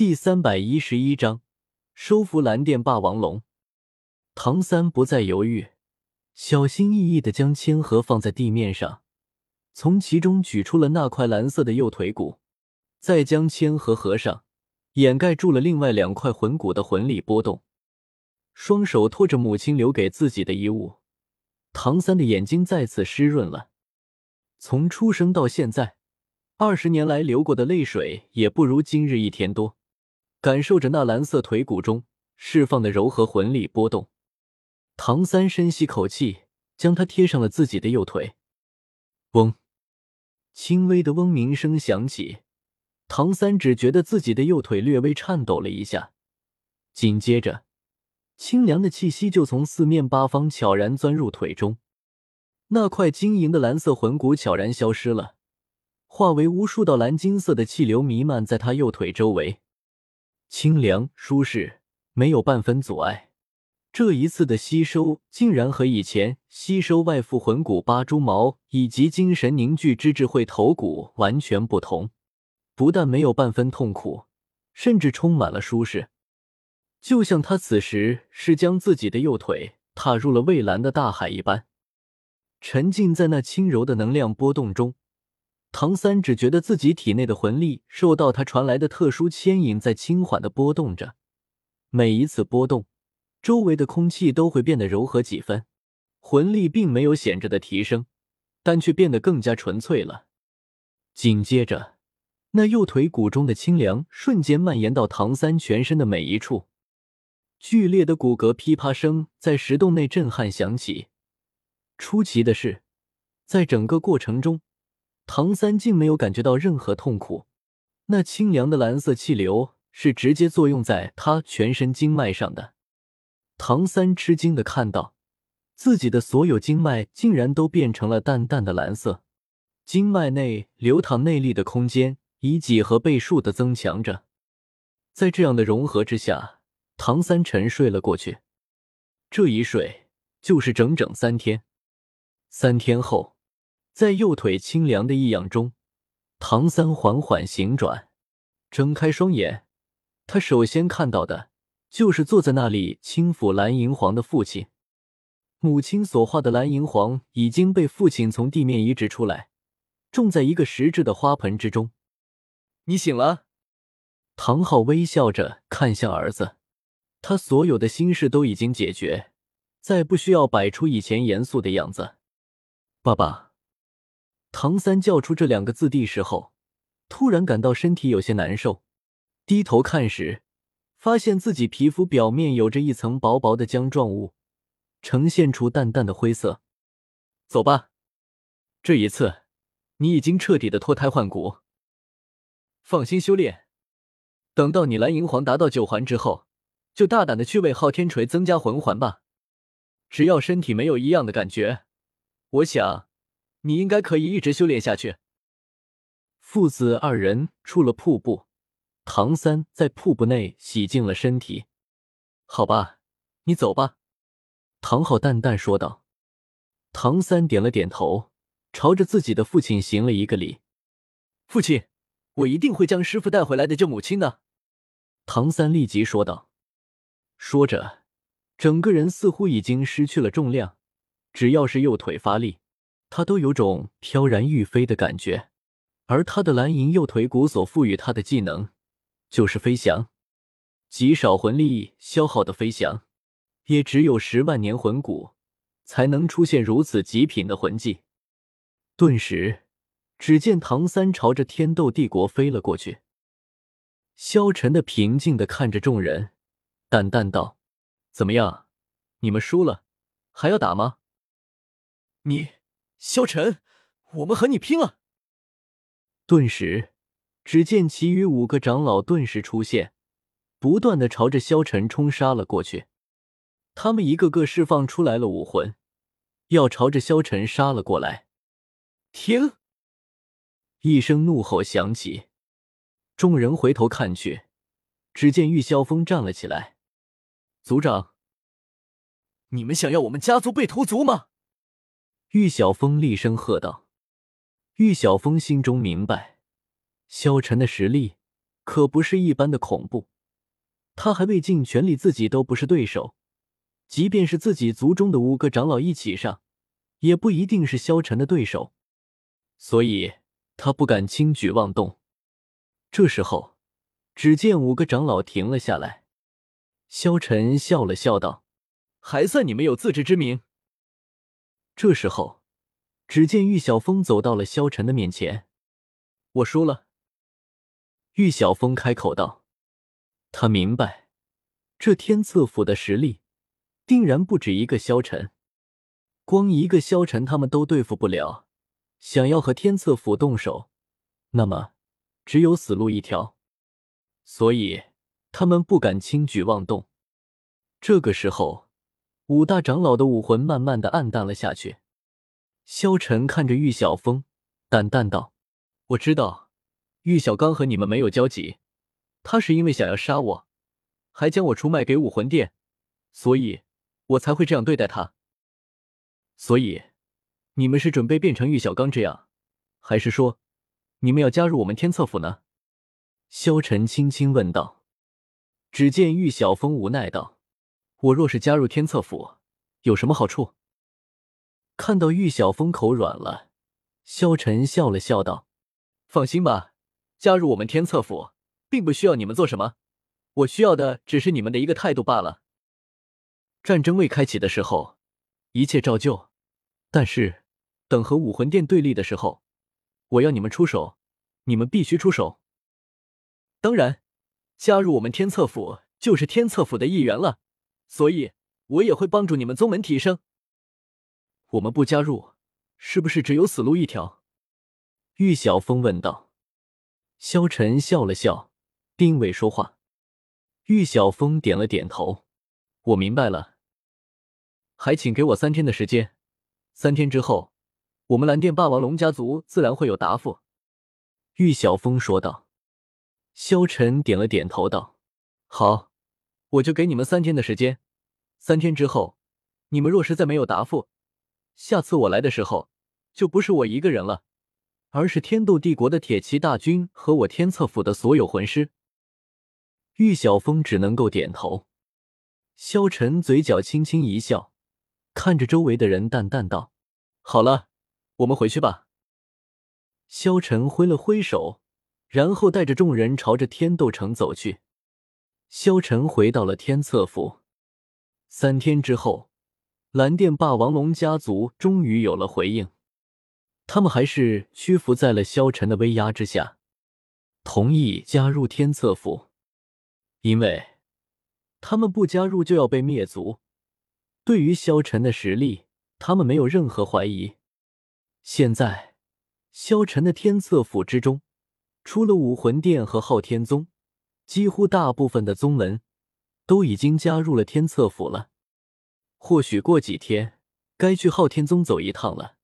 第三百一十一章收服蓝电霸王龙。唐三不再犹豫，小心翼翼的将铅盒放在地面上，从其中取出了那块蓝色的右腿骨，再将铅盒合上，掩盖住了另外两块魂骨的魂力波动。双手托着母亲留给自己的遗物，唐三的眼睛再次湿润了。从出生到现在，二十年来流过的泪水也不如今日一天多。感受着那蓝色腿骨中释放的柔和魂力波动，唐三深吸口气，将它贴上了自己的右腿。嗡，轻微的嗡鸣声响起，唐三只觉得自己的右腿略微颤抖了一下，紧接着，清凉的气息就从四面八方悄然钻入腿中，那块晶莹的蓝色魂骨悄然消失了，化为无数道蓝金色的气流弥漫在他右腿周围。清凉舒适，没有半分阻碍。这一次的吸收竟然和以前吸收外附魂骨八蛛毛以及精神凝聚之智慧头骨完全不同。不但没有半分痛苦，甚至充满了舒适，就像他此时是将自己的右腿踏入了蔚蓝的大海一般，沉浸在那轻柔的能量波动中。唐三只觉得自己体内的魂力受到他传来的特殊牵引，在轻缓的波动着。每一次波动，周围的空气都会变得柔和几分。魂力并没有显着的提升，但却变得更加纯粹了。紧接着，那右腿骨中的清凉瞬间蔓延到唐三全身的每一处，剧烈的骨骼噼啪声在石洞内震撼响起。出奇的是，在整个过程中。唐三竟没有感觉到任何痛苦，那清凉的蓝色气流是直接作用在他全身经脉上的。唐三吃惊的看到，自己的所有经脉竟然都变成了淡淡的蓝色，经脉内流淌内力的空间以几何倍数的增强着。在这样的融合之下，唐三沉睡了过去。这一睡就是整整三天。三天后。在右腿清凉的异样中，唐三缓缓醒转，睁开双眼。他首先看到的就是坐在那里轻抚蓝银皇的父亲。母亲所画的蓝银皇已经被父亲从地面移植出来，种在一个石质的花盆之中。你醒了，唐昊微笑着看向儿子。他所有的心事都已经解决，再不需要摆出以前严肃的样子。爸爸。唐三叫出这两个字的时候，突然感到身体有些难受。低头看时，发现自己皮肤表面有着一层薄薄的浆状物，呈现出淡淡的灰色。走吧，这一次你已经彻底的脱胎换骨。放心修炼，等到你蓝银皇达到九环之后，就大胆的去为昊天锤增加魂环吧。只要身体没有异样的感觉，我想。你应该可以一直修炼下去。父子二人出了瀑布，唐三在瀑布内洗净了身体。好吧，你走吧。”唐昊淡淡说道。唐三点了点头，朝着自己的父亲行了一个礼。“父亲，我一定会将师傅带回来的救母亲的。”唐三立即说道。说着，整个人似乎已经失去了重量，只要是右腿发力。他都有种飘然欲飞的感觉，而他的蓝银右腿骨所赋予他的技能就是飞翔，极少魂力消耗的飞翔，也只有十万年魂骨才能出现如此极品的魂技。顿时，只见唐三朝着天斗帝国飞了过去。萧晨的平静的看着众人，淡淡道：“怎么样，你们输了，还要打吗？”你。萧晨，我们和你拼了！顿时，只见其余五个长老顿时出现，不断的朝着萧晨冲杀了过去。他们一个个释放出来了武魂，要朝着萧晨杀了过来。停！一声怒吼响起，众人回头看去，只见玉萧峰站了起来。族长，你们想要我们家族被屠族吗？玉小峰厉声喝道：“玉小峰心中明白，萧晨的实力可不是一般的恐怖。他还未尽全力，自己都不是对手。即便是自己族中的五个长老一起上，也不一定是萧晨的对手。所以他不敢轻举妄动。这时候，只见五个长老停了下来。萧晨笑了笑道：“还算你们有自知之明。”这时候，只见玉晓峰走到了萧晨的面前。“我输了。”玉晓峰开口道。他明白，这天策府的实力定然不止一个萧晨，光一个萧晨他们都对付不了。想要和天策府动手，那么只有死路一条。所以他们不敢轻举妄动。这个时候，五大长老的武魂慢慢的暗淡了下去。萧晨看着玉晓峰，淡淡道：“我知道，玉小刚和你们没有交集。”他是因为想要杀我，还将我出卖给武魂殿，所以我才会这样对待他。所以，你们是准备变成玉小刚这样，还是说你们要加入我们天策府呢？萧晨轻轻问道。只见玉小峰无奈道：“我若是加入天策府，有什么好处？”看到玉小峰口软了，萧晨笑了笑道：“放心吧，加入我们天策府。”并不需要你们做什么，我需要的只是你们的一个态度罢了。战争未开启的时候，一切照旧；但是等和武魂殿对立的时候，我要你们出手，你们必须出手。当然，加入我们天策府就是天策府的一员了，所以我也会帮助你们宗门提升。我们不加入，是不是只有死路一条？玉晓峰问道。萧晨笑了笑。并未说话，玉晓峰点了点头，我明白了。还请给我三天的时间，三天之后，我们蓝电霸王龙家族自然会有答复。玉晓峰说道。萧晨点了点头，道：“好，我就给你们三天的时间。三天之后，你们若是再没有答复，下次我来的时候，就不是我一个人了，而是天斗帝国的铁骑大军和我天策府的所有魂师。”玉晓峰只能够点头，萧晨嘴角轻轻一笑，看着周围的人淡淡道：“好了，我们回去吧。”萧晨挥了挥手，然后带着众人朝着天斗城走去。萧晨回到了天策府，三天之后，蓝电霸王龙家族终于有了回应，他们还是屈服在了萧晨的威压之下，同意加入天策府。因为他们不加入就要被灭族，对于萧晨的实力，他们没有任何怀疑。现在，萧晨的天策府之中，除了武魂殿和昊天宗，几乎大部分的宗门都已经加入了天策府了。或许过几天该去昊天宗走一趟了。